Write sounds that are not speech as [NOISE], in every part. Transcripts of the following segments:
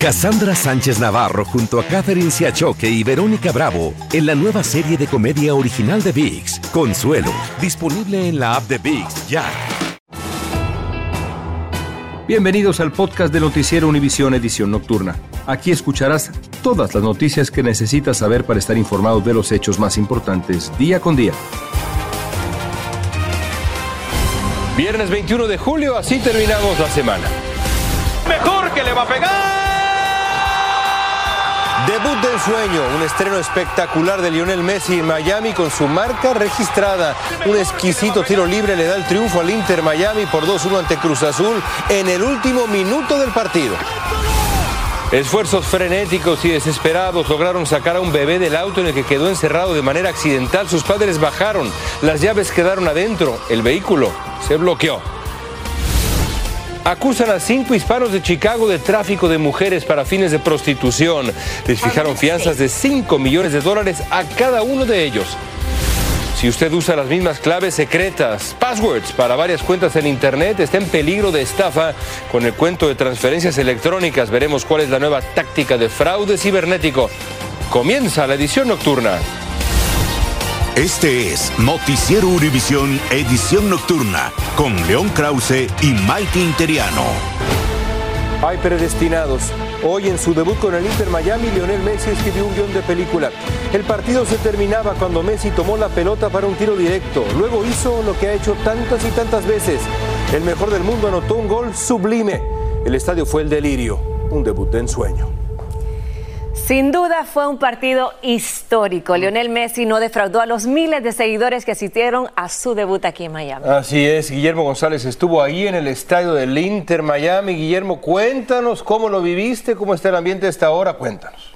Cassandra Sánchez Navarro junto a Catherine Siachoque y Verónica Bravo en la nueva serie de comedia original de VIX, Consuelo, disponible en la app de VIX ya. Bienvenidos al podcast de Noticiero Univisión Edición Nocturna. Aquí escucharás todas las noticias que necesitas saber para estar informado de los hechos más importantes día con día. Viernes 21 de julio, así terminamos la semana. Mejor que le va a pegar. Debut del sueño, un estreno espectacular de Lionel Messi en Miami con su marca registrada. Un exquisito tiro libre le da el triunfo al Inter Miami por 2-1 ante Cruz Azul en el último minuto del partido. Esfuerzos frenéticos y desesperados lograron sacar a un bebé del auto en el que quedó encerrado de manera accidental. Sus padres bajaron, las llaves quedaron adentro, el vehículo se bloqueó. Acusan a cinco hispanos de Chicago de tráfico de mujeres para fines de prostitución. Les fijaron fianzas de 5 millones de dólares a cada uno de ellos. Si usted usa las mismas claves secretas, passwords para varias cuentas en Internet, está en peligro de estafa con el cuento de transferencias electrónicas. Veremos cuál es la nueva táctica de fraude cibernético. Comienza la edición nocturna. Este es Noticiero Univisión Edición Nocturna con León Krause y Mike Interiano. Hay predestinados. Hoy en su debut con el Inter Miami, Lionel Messi escribió un guion de película. El partido se terminaba cuando Messi tomó la pelota para un tiro directo. Luego hizo lo que ha hecho tantas y tantas veces. El mejor del mundo anotó un gol sublime. El estadio fue el delirio, un debut de ensueño. Sin duda fue un partido histórico. Lionel Messi no defraudó a los miles de seguidores que asistieron a su debut aquí en Miami. Así es, Guillermo González estuvo ahí en el estadio del Inter Miami. Guillermo, cuéntanos cómo lo viviste, cómo está el ambiente a esta hora, cuéntanos.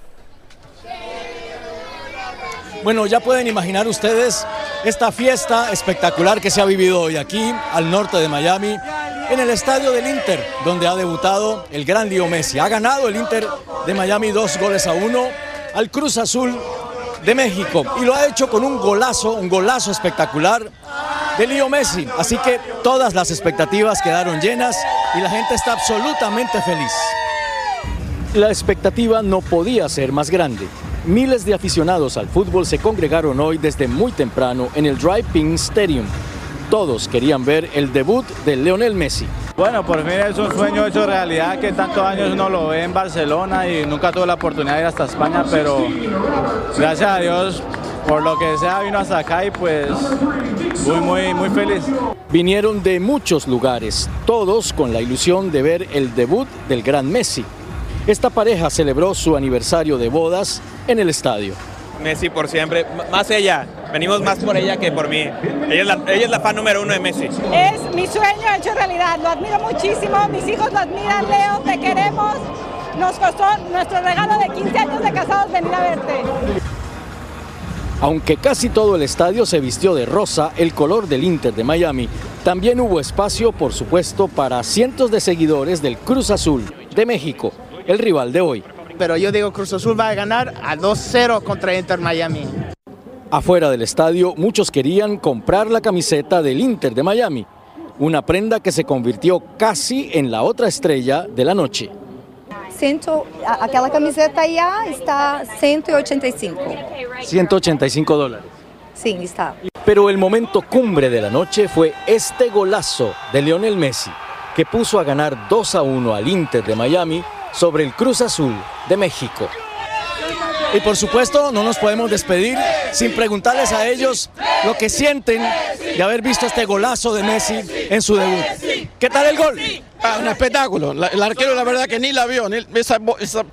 Bueno, ya pueden imaginar ustedes esta fiesta espectacular que se ha vivido hoy aquí, al norte de Miami, en el estadio del Inter, donde ha debutado el gran Leo Messi. Ha ganado el Inter de Miami dos goles a uno al Cruz Azul de México y lo ha hecho con un golazo, un golazo espectacular de Leo Messi. Así que todas las expectativas quedaron llenas y la gente está absolutamente feliz. La expectativa no podía ser más grande. Miles de aficionados al fútbol se congregaron hoy desde muy temprano en el Drive-In Stadium. Todos querían ver el debut de Leonel Messi. Bueno, por fin es un sueño hecho realidad que tantos años uno lo ve en Barcelona y nunca tuve la oportunidad de ir hasta España, pero gracias a Dios por lo que sea vino hasta acá y pues muy muy muy feliz. Vinieron de muchos lugares, todos con la ilusión de ver el debut del gran Messi. Esta pareja celebró su aniversario de bodas en el estadio. Messi por siempre, más ella, venimos más por ella que por mí. Ella es, la, ella es la fan número uno de Messi. Es mi sueño hecho realidad, lo admiro muchísimo, mis hijos lo admiran, Leo, te queremos. Nos costó nuestro regalo de 15 años de casados venir a verte. Aunque casi todo el estadio se vistió de rosa, el color del Inter de Miami, también hubo espacio, por supuesto, para cientos de seguidores del Cruz Azul de México, el rival de hoy. Pero yo digo Cruz Azul va a ganar a 2-0 contra Inter Miami. Afuera del estadio, muchos querían comprar la camiseta del Inter de Miami, una prenda que se convirtió casi en la otra estrella de la noche. Ciento, aquella camiseta ya está 185. 185 dólares. Sí, está. Pero el momento cumbre de la noche fue este golazo de Lionel Messi, que puso a ganar 2 a 1 al Inter de Miami sobre el Cruz Azul de México. Y por supuesto, no nos podemos despedir sin preguntarles a ellos lo que sienten de haber visto este golazo de Messi en su debut. ¿Qué tal el gol? Ah, un espectáculo. La- el arquero, la verdad, que ni la vio. ni- esa,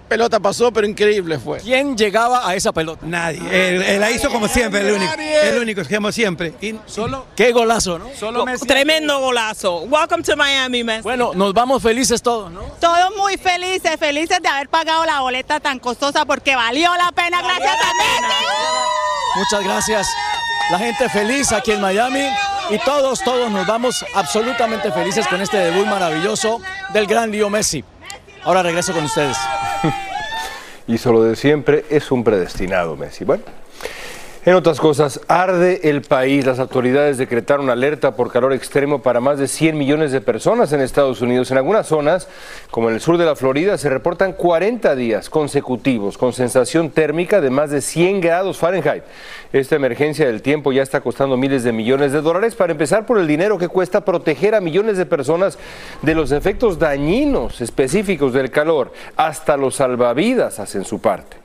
pelota pasó, pero increíble fue. ¿Quién llegaba a esa pelota? Nadie. Él, él la hizo como siempre, el único. El único, como siempre. Y solo. Qué golazo, ¿no? Solo Messi. Tremendo golazo. Welcome to Miami, Messi. Bueno, nos vamos felices todos, ¿no? Todos muy felices, felices de haber pagado la boleta tan costosa porque valió la pena gracias a Messi. Muchas gracias. La gente feliz aquí en Miami y todos, todos nos vamos absolutamente felices con este debut maravilloso del gran Leo Messi. Ahora regreso con ustedes. [LAUGHS] Hizo lo de siempre, es un predestinado Messi. Bueno, En otras cosas, arde el país. Las autoridades decretaron alerta por calor extremo para más de 100 millones de personas en Estados Unidos. En algunas zonas, como en el sur de la Florida, se reportan 40 días consecutivos con sensación térmica de más de 100 grados Fahrenheit. Esta emergencia del tiempo ya está costando miles de millones de dólares, para empezar por el dinero que cuesta proteger a millones de personas de los efectos dañinos específicos del calor. Hasta los salvavidas hacen su parte.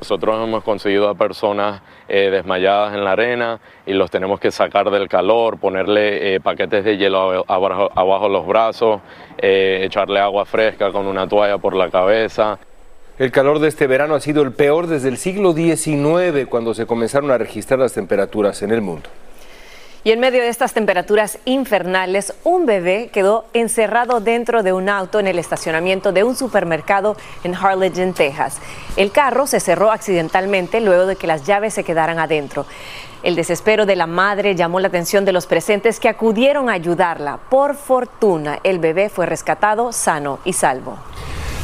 Nosotros hemos conseguido a personas eh, desmayadas en la arena y los tenemos que sacar del calor, ponerle eh, paquetes de hielo abajo, los brazos, eh, echarle agua fresca con una toalla por la cabeza. El calor de este verano ha sido el peor desde el siglo XIX, cuando se comenzaron a registrar las temperaturas en el mundo. Y en medio de estas temperaturas infernales, un bebé quedó encerrado dentro de un auto en el estacionamiento de un supermercado en Harlingen, Texas. El carro se cerró accidentalmente luego de que las llaves se quedaran adentro. El desespero de la madre llamó la atención de los presentes que acudieron a ayudarla. Por fortuna, el bebé fue rescatado sano y salvo.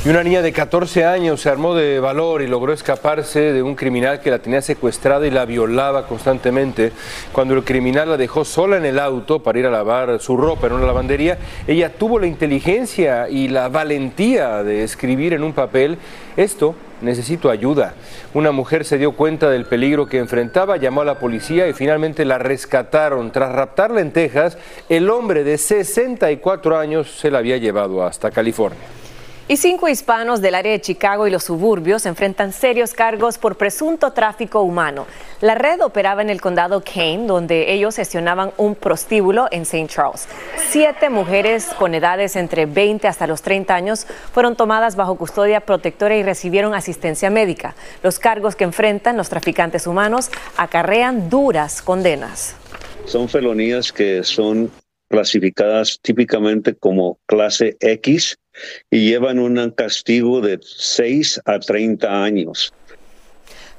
Y una niña de 14 años se armó de valor y logró escaparse de un criminal que la tenía secuestrada y la violaba constantemente. Cuando el criminal la dejó sola en el auto para ir a lavar su ropa en una lavandería, ella tuvo la inteligencia y la valentía de escribir en un papel, esto necesito ayuda. Una mujer se dio cuenta del peligro que enfrentaba, llamó a la policía y finalmente la rescataron. Tras raptarla en Texas, el hombre de 64 años se la había llevado hasta California. Y cinco hispanos del área de Chicago y los suburbios enfrentan serios cargos por presunto tráfico humano. La red operaba en el condado Kane, donde ellos gestionaban un prostíbulo en St. Charles. Siete mujeres con edades entre 20 hasta los 30 años fueron tomadas bajo custodia protectora y recibieron asistencia médica. Los cargos que enfrentan los traficantes humanos acarrean duras condenas. Son felonías que son clasificadas típicamente como clase X y llevan un castigo de 6 a 30 años.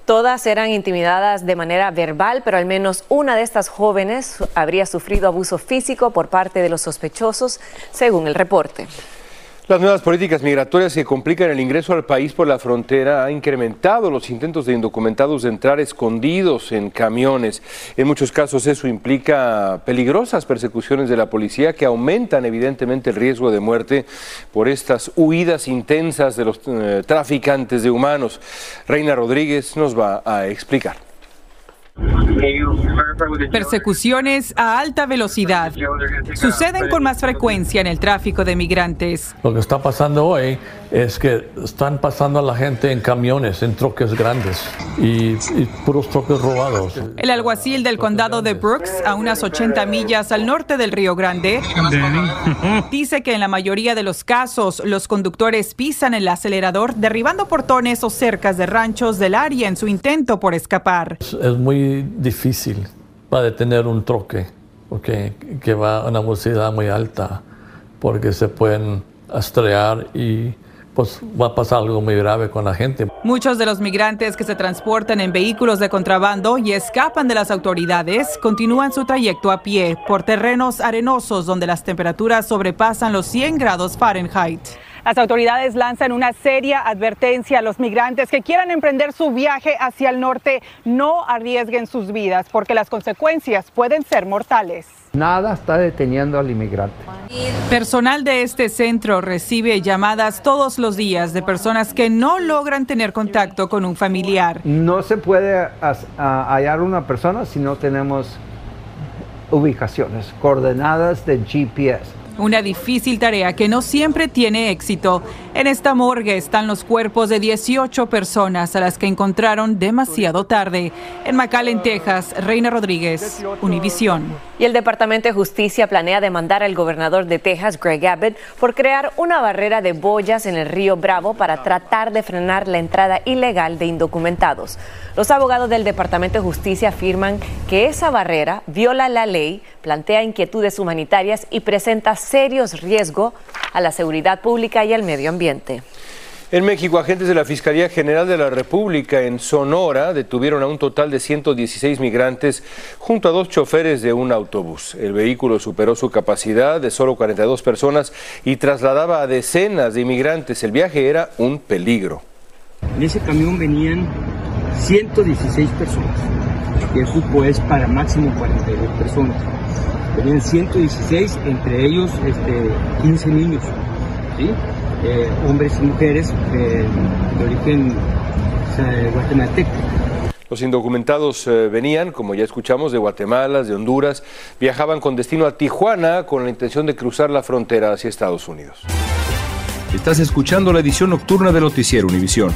Todas eran intimidadas de manera verbal, pero al menos una de estas jóvenes habría sufrido abuso físico por parte de los sospechosos, según el reporte. Las nuevas políticas migratorias que complican el ingreso al país por la frontera han incrementado los intentos de indocumentados de entrar escondidos en camiones. En muchos casos eso implica peligrosas persecuciones de la policía que aumentan evidentemente el riesgo de muerte por estas huidas intensas de los eh, traficantes de humanos. Reina Rodríguez nos va a explicar. Persecuciones a alta velocidad suceden con más frecuencia en el tráfico de migrantes. Lo que está pasando hoy es que están pasando a la gente en camiones, en troques grandes y, puros troques robados. El alguacil del condado de Brooks, a unas 80 millas al norte del Río Grande, dice que en la mayoría de los casos los conductores pisan el acelerador derribando portones o cercas de ranchos del área en su intento por escapar. Es, muy difícil para detener un troque porque, que va a una velocidad muy alta porque se pueden estrellar y pues va a pasar algo muy grave con la gente. Muchos de los migrantes que se transportan en vehículos de contrabando y escapan de las autoridades continúan su trayecto a pie por terrenos arenosos donde las temperaturas sobrepasan los 100 grados Fahrenheit. Las autoridades lanzan una seria advertencia a los migrantes que quieran emprender su viaje hacia el norte. No arriesguen sus vidas porque las consecuencias pueden ser mortales. Nada está deteniendo al inmigrante. Personal de este centro recibe llamadas todos los días de personas que no logran tener contacto con un familiar. No se puede hallar una persona si no tenemos ubicaciones, coordenadas de GPS. Una difícil tarea que no siempre tiene éxito. En esta morgue están los cuerpos de 18 personas a las que encontraron demasiado tarde. En McAllen, Texas, Reina Rodríguez, Univisión. Y el Departamento de Justicia planea demandar al gobernador de Texas, Greg Abbott, por crear una barrera de boyas en el río Bravo para tratar de frenar la entrada ilegal de indocumentados. Los abogados del Departamento de Justicia afirman que esa barrera viola la ley, plantea inquietudes humanitarias y presenta serios riesgos a la seguridad pública y al medio ambiente. En México, agentes de la Fiscalía General de la República en Sonora detuvieron a un total de 116 migrantes junto a dos choferes de un autobús. El vehículo superó su capacidad de solo 42 personas y trasladaba a decenas de inmigrantes. El viaje era un peligro. En ese camión venían 116 personas. Y el cupo es para máximo 42 personas. Venían 116, entre ellos este, 15 niños, ¿sí? Eh, hombres y mujeres de, de origen eh, guatemalteco. Los indocumentados eh, venían, como ya escuchamos, de Guatemala, de Honduras, viajaban con destino a Tijuana con la intención de cruzar la frontera hacia Estados Unidos. Estás escuchando la edición nocturna de Noticiero Univisión.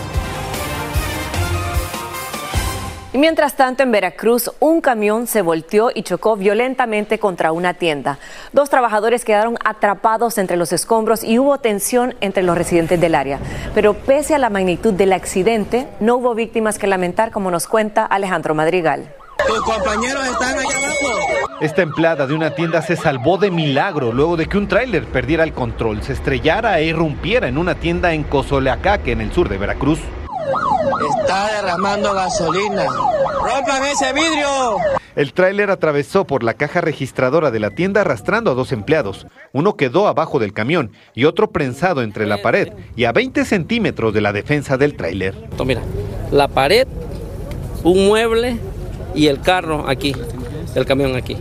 Y mientras tanto, en Veracruz, un camión se volteó y chocó violentamente contra una tienda. Dos trabajadores quedaron atrapados entre los escombros y hubo tensión entre los residentes del área. Pero pese a la magnitud del accidente, no hubo víctimas que lamentar, como nos cuenta Alejandro Madrigal. Tus compañeros están allá abajo. Esta empleada de una tienda se salvó de milagro luego de que un tráiler perdiera el control, se estrellara e irrumpiera en una tienda en Cozoleacaque, en el sur de Veracruz. Está derramando gasolina. ¡Rompan ese vidrio! El tráiler atravesó por la caja registradora de la tienda arrastrando a dos empleados. Uno quedó abajo del camión y otro prensado entre la pared y a 20 centímetros de la defensa del tráiler. Mira, la pared, un mueble y el carro aquí, el camión aquí.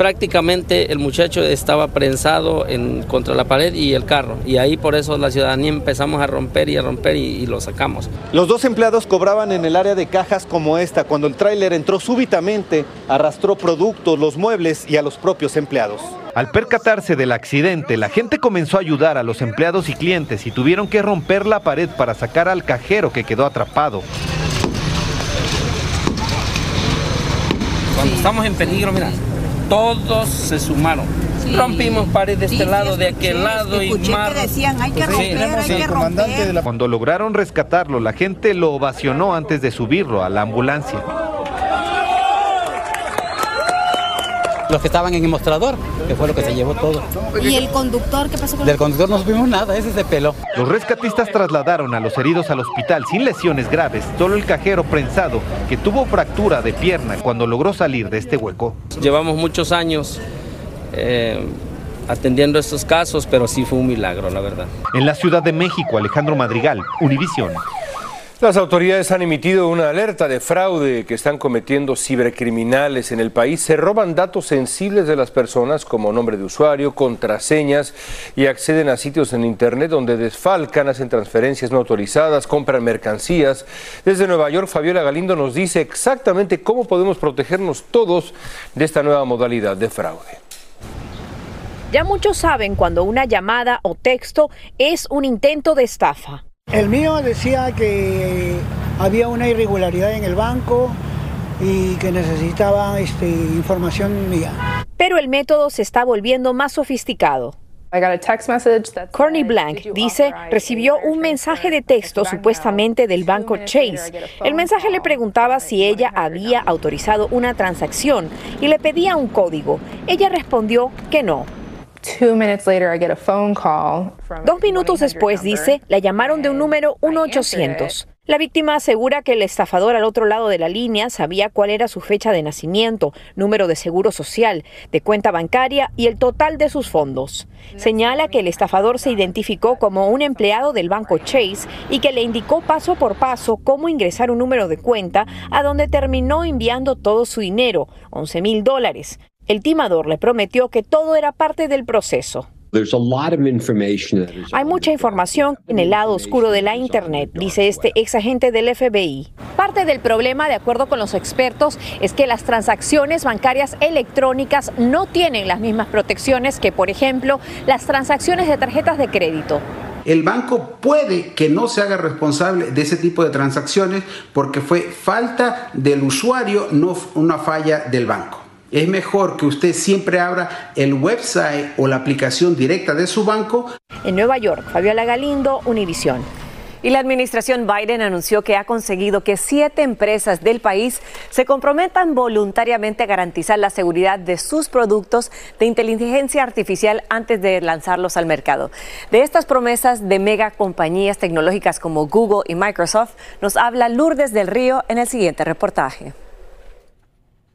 Prácticamente el muchacho estaba prensado en, contra la pared y el carro. Y ahí por eso la ciudadanía empezamos a romper y a romper y, y lo sacamos. Los dos empleados cobraban en el área de cajas como esta cuando el tráiler entró súbitamente, arrastró productos, los muebles y a los propios empleados. Al percatarse del accidente, la gente comenzó a ayudar a los empleados y clientes y tuvieron que romper la pared para sacar al cajero que quedó atrapado. Cuando estamos en peligro, mira, todos se sumaron. Rompimos pared de este lado, de aquel lado y más. decían, hay que romper, hay que romper. Cuando lograron rescatarlo, la gente lo ovacionó antes de subirlo a la ambulancia. Los que estaban en el mostrador, que fue lo que se llevó todo. ¿Y el conductor qué pasó con Del conductor no supimos nada, ese se peló. Los rescatistas trasladaron a los heridos al hospital sin lesiones graves, solo el cajero prensado, que tuvo fractura de pierna cuando logró salir de este hueco. Llevamos muchos años eh, atendiendo estos casos, pero sí fue un milagro, la verdad. En la Ciudad de México, Alejandro Madrigal, Univisión. Las autoridades han emitido una alerta de fraude que están cometiendo cibercriminales en el país. Se roban datos sensibles de las personas como nombre de usuario, contraseñas y acceden a sitios en Internet donde desfalcan, hacen transferencias no autorizadas, compran mercancías. Desde Nueva York, Fabiola Galindo nos dice exactamente cómo podemos protegernos todos de esta nueva modalidad de fraude. Ya muchos saben cuando una llamada o texto es un intento de estafa. El mío decía que había una irregularidad en el banco y que necesitaba este, información mía. Pero el método se está volviendo más sofisticado. Corny Blank dice recibió un mensaje de texto supuestamente del banco Chase. El mensaje le preguntaba si ella había autorizado una transacción y le pedía un código. Ella respondió que no. Dos minutos después, dice, la llamaron de un número 1-800. La víctima asegura que el estafador al otro lado de la línea sabía cuál era su fecha de nacimiento, número de seguro social, de cuenta bancaria y el total de sus fondos. Señala que el estafador se identificó como un empleado del banco Chase y que le indicó paso por paso cómo ingresar un número de cuenta a donde terminó enviando todo su dinero, 11 mil dólares. El timador le prometió que todo era parte del proceso. Hay mucha información en el lado oscuro de la Internet, dice este ex agente del FBI. Parte del problema, de acuerdo con los expertos, es que las transacciones bancarias electrónicas no tienen las mismas protecciones que, por ejemplo, las transacciones de tarjetas de crédito. El banco puede que no se haga responsable de ese tipo de transacciones porque fue falta del usuario, no una falla del banco. Es mejor que usted siempre abra el website o la aplicación directa de su banco. En Nueva York, Fabiola Galindo, Univisión. Y la administración Biden anunció que ha conseguido que siete empresas del país se comprometan voluntariamente a garantizar la seguridad de sus productos de inteligencia artificial antes de lanzarlos al mercado. De estas promesas de mega compañías tecnológicas como Google y Microsoft nos habla Lourdes del Río en el siguiente reportaje.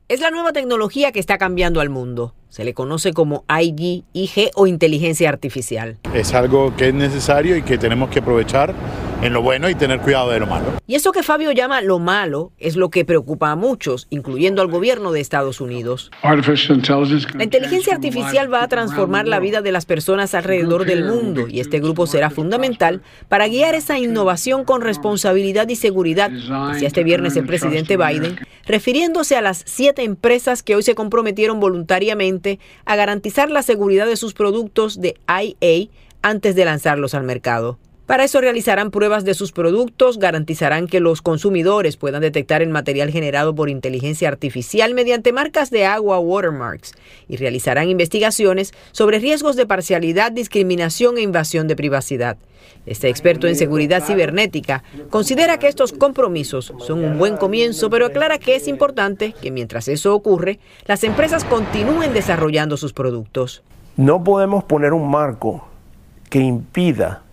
Es la nueva tecnología que está cambiando al mundo. Se le conoce como IG, IG o inteligencia artificial. Es algo que es necesario y que tenemos que aprovechar en lo bueno y tener cuidado de lo malo. Y eso que Fabio llama lo malo es lo que preocupa a muchos, incluyendo al gobierno de Estados Unidos. La inteligencia artificial va a transformar la vida de las personas alrededor del mundo y este grupo será fundamental para guiar esa innovación con responsabilidad y seguridad, decía este viernes el presidente Biden, refiriéndose a las siete empresas que hoy se comprometieron voluntariamente a garantizar la seguridad de sus productos de IA antes de lanzarlos al mercado. Para eso realizarán pruebas de sus productos, garantizarán que los consumidores puedan detectar el material generado por inteligencia artificial mediante marcas de agua watermarks y realizarán investigaciones sobre riesgos de parcialidad, discriminación e invasión de privacidad. Este experto en seguridad cibernética considera que estos compromisos son un buen comienzo, pero aclara que es importante que mientras eso ocurre, las empresas continúen desarrollando sus productos. No podemos poner un marco que impida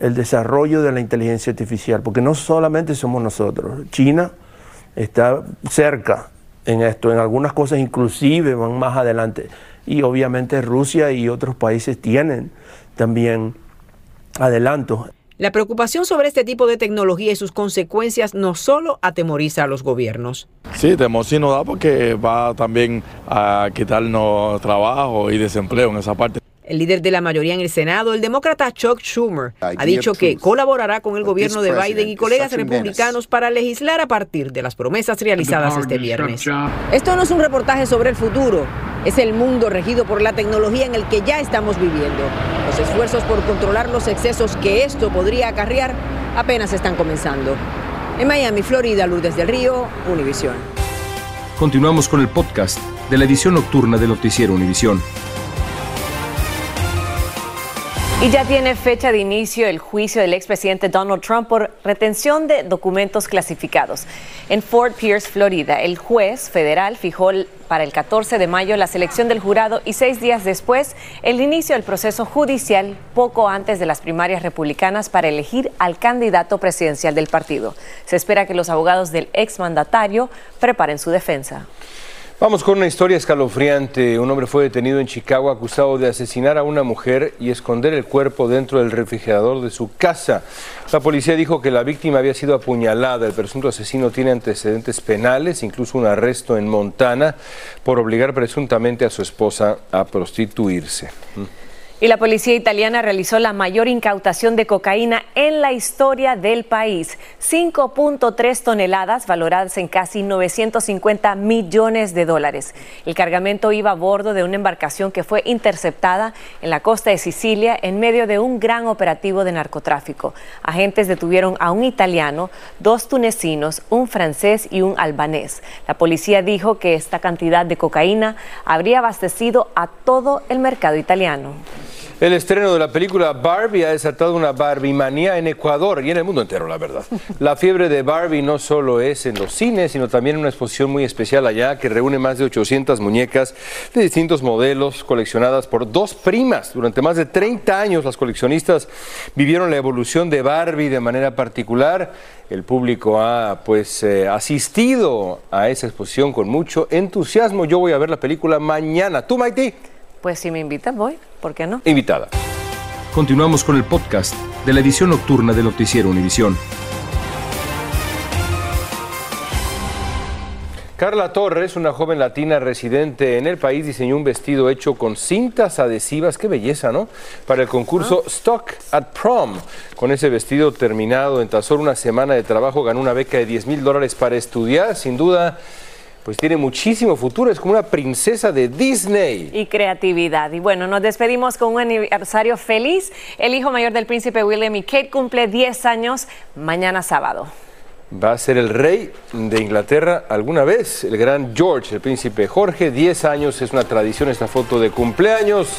el desarrollo de la inteligencia artificial, porque no solamente somos nosotros, China está cerca en esto, en algunas cosas inclusive van más adelante, y obviamente Rusia y otros países tienen también adelantos. La preocupación sobre este tipo de tecnología y sus consecuencias no solo atemoriza a los gobiernos. Sí, temor sí nos da porque va también a quitarnos trabajo y desempleo en esa parte. El líder de la mayoría en el Senado, el demócrata Chuck Schumer, ha dicho que colaborará con el gobierno de Biden y colegas republicanos para legislar a partir de las promesas realizadas este viernes. Esto no es un reportaje sobre el futuro, es el mundo regido por la tecnología en el que ya estamos viviendo. Los esfuerzos por controlar los excesos que esto podría acarrear apenas están comenzando. En Miami, Florida, Lourdes del Río, Univisión. Continuamos con el podcast de la edición nocturna de Noticiero Univisión. Y ya tiene fecha de inicio el juicio del expresidente Donald Trump por retención de documentos clasificados. En Fort Pierce, Florida, el juez federal fijó para el 14 de mayo la selección del jurado y seis días después el inicio del proceso judicial poco antes de las primarias republicanas para elegir al candidato presidencial del partido. Se espera que los abogados del exmandatario preparen su defensa. Vamos con una historia escalofriante. Un hombre fue detenido en Chicago acusado de asesinar a una mujer y esconder el cuerpo dentro del refrigerador de su casa. La policía dijo que la víctima había sido apuñalada. El presunto asesino tiene antecedentes penales, incluso un arresto en Montana por obligar presuntamente a su esposa a prostituirse. Y la policía italiana realizó la mayor incautación de cocaína en la historia del país. 5.3 toneladas valoradas en casi 950 millones de dólares. El cargamento iba a bordo de una embarcación que fue interceptada en la costa de Sicilia en medio de un gran operativo de narcotráfico. Agentes detuvieron a un italiano, dos tunecinos, un francés y un albanés. La policía dijo que esta cantidad de cocaína habría abastecido a todo el mercado italiano. El estreno de la película Barbie ha desatado una Barbie manía en Ecuador y en el mundo entero, la verdad. La fiebre de Barbie no solo es en los cines, sino también en una exposición muy especial allá que reúne más de 800 muñecas de distintos modelos coleccionadas por dos primas. Durante más de 30 años las coleccionistas vivieron la evolución de Barbie de manera particular. El público ha pues eh, asistido a esa exposición con mucho entusiasmo. Yo voy a ver la película mañana. ¿Tú, Maiti? Pues si me invitan, voy. ¿Por qué no? Invitada. Continuamos con el podcast de la edición nocturna de Noticiero Univisión. Carla Torres, una joven latina residente en el país, diseñó un vestido hecho con cintas adhesivas, qué belleza, ¿no? Para el concurso Stock at Prom. Con ese vestido terminado en tan solo una semana de trabajo, ganó una beca de 10 mil dólares para estudiar. Sin duda, pues tiene muchísimo futuro, es como una princesa de Disney. Y creatividad. Y bueno, nos despedimos con un aniversario feliz. El hijo mayor del príncipe William y Kate cumple 10 años mañana sábado. va a ser el rey de Inglaterra alguna vez, el gran George, el príncipe Jorge, 10 años, es una tradición esta foto de cumpleaños.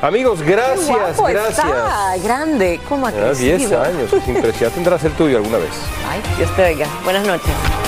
Amigos, gracias, gracias. Está, grande, ¿cómo ha 10 años, es impresionante. Tendrá ser tuyo alguna vez. Ay, Dios te oiga. Buenas noches.